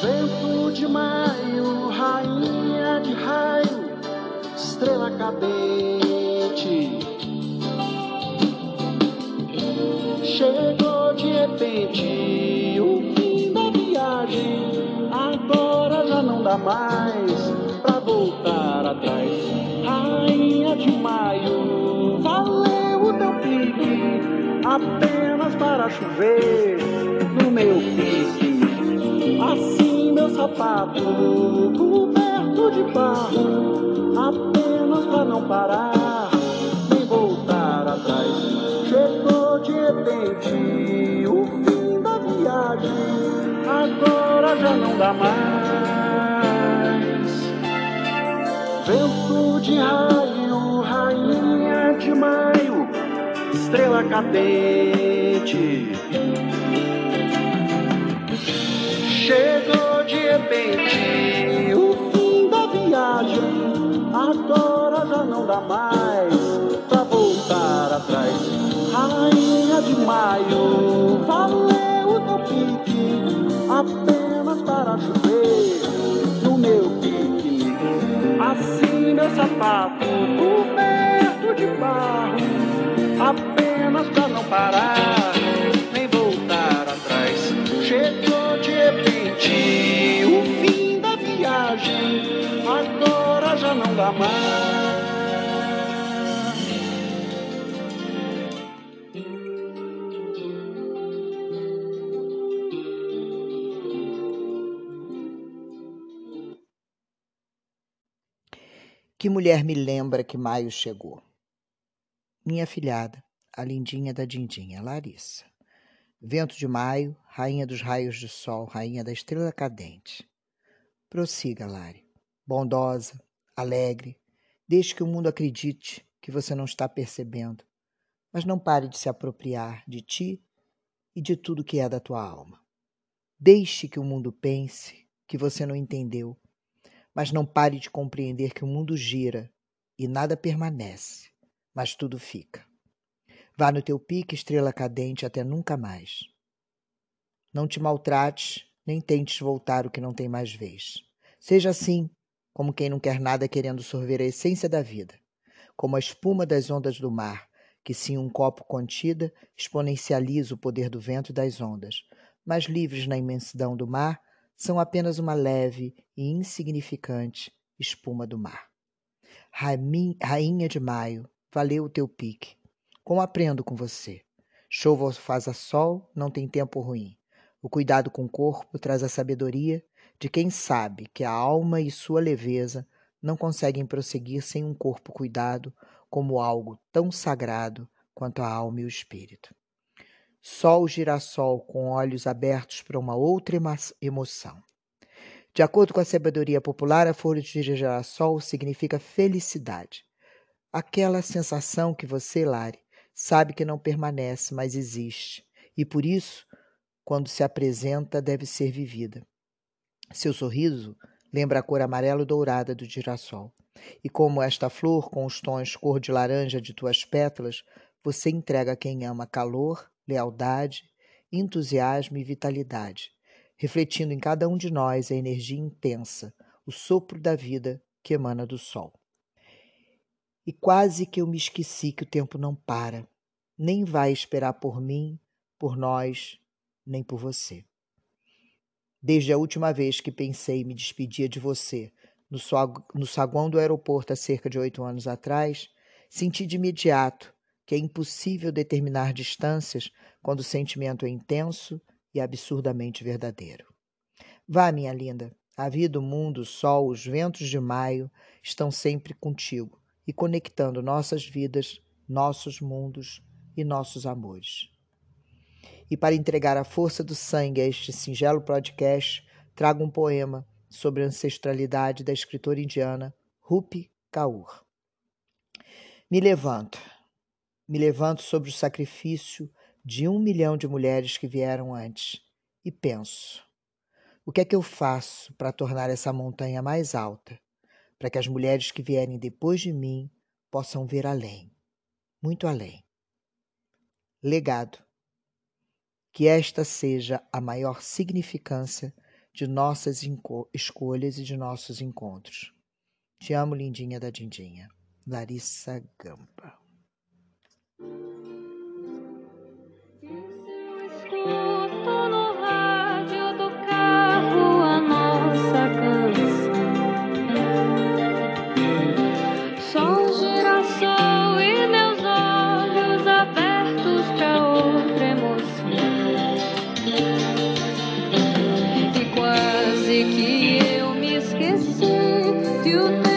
Vento de maio, rainha de raio, estrela cadente. Chegou de repente o fim da viagem, agora já não dá mais pra voltar atrás. Rainha de maio, valeu o teu pique, apenas para chover no meu pique. Assim meu sapato coberto de barro, apenas para não parar nem voltar atrás. Chegou de repente o fim da viagem, agora já não dá mais. Vento de raio, rainha de maio, estrela cadente. Chegou de repente o fim da viagem, agora já não dá mais pra voltar atrás. Rainha de maio, valeu o teu pique, apenas para chover no meu pique. Assim meu sapato coberto de barro, apenas pra não parar mais. Que mulher me lembra que maio chegou? Minha filhada, a lindinha da Dindinha, Larissa. Vento de maio, rainha dos raios de sol, rainha da estrela cadente. Prossiga, Lari. Bondosa, alegre, deixe que o mundo acredite que você não está percebendo, mas não pare de se apropriar de ti e de tudo que é da tua alma. Deixe que o mundo pense que você não entendeu, mas não pare de compreender que o mundo gira e nada permanece, mas tudo fica. Vá no teu pique, estrela cadente, até nunca mais. Não te maltrates, nem tentes voltar o que não tem mais vez. Seja assim, como quem não quer nada querendo sorver a essência da vida, como a espuma das ondas do mar, que se em um copo contida exponencializa o poder do vento e das ondas, mas livres na imensidão do mar, são apenas uma leve e insignificante espuma do mar. Rainha de maio, valeu o teu pique. Como aprendo com você? Chova ou faz a sol, não tem tempo ruim. O cuidado com o corpo traz a sabedoria de quem sabe que a alma e sua leveza não conseguem prosseguir sem um corpo cuidado como algo tão sagrado quanto a alma e o espírito. Sol girassol com olhos abertos para uma outra emoção. De acordo com a sabedoria popular, a folha de girassol significa felicidade. Aquela sensação que você, Lari, sabe que não permanece, mas existe, e por isso, quando se apresenta, deve ser vivida. Seu sorriso lembra a cor amarelo-dourada do girassol. E como esta flor, com os tons cor de laranja de tuas pétalas, você entrega a quem ama calor, lealdade, entusiasmo e vitalidade, refletindo em cada um de nós a energia intensa, o sopro da vida que emana do sol. E quase que eu me esqueci que o tempo não para, nem vai esperar por mim, por nós, nem por você. Desde a última vez que pensei me despedia de você, no saguão do aeroporto há cerca de oito anos atrás, senti de imediato que é impossível determinar distâncias quando o sentimento é intenso e absurdamente verdadeiro. Vá, minha linda, a vida, o mundo, o sol, os ventos de maio estão sempre contigo e conectando nossas vidas, nossos mundos e nossos amores. E para entregar a força do sangue a este singelo podcast, trago um poema sobre a ancestralidade da escritora indiana Rupi Kaur. Me levanto, me levanto sobre o sacrifício de um milhão de mulheres que vieram antes e penso: o que é que eu faço para tornar essa montanha mais alta, para que as mulheres que vierem depois de mim possam ver além, muito além? Legado. Que esta seja a maior significância de nossas escolhas e de nossos encontros. Te amo, lindinha da Dindinha. Larissa Gamba. Vá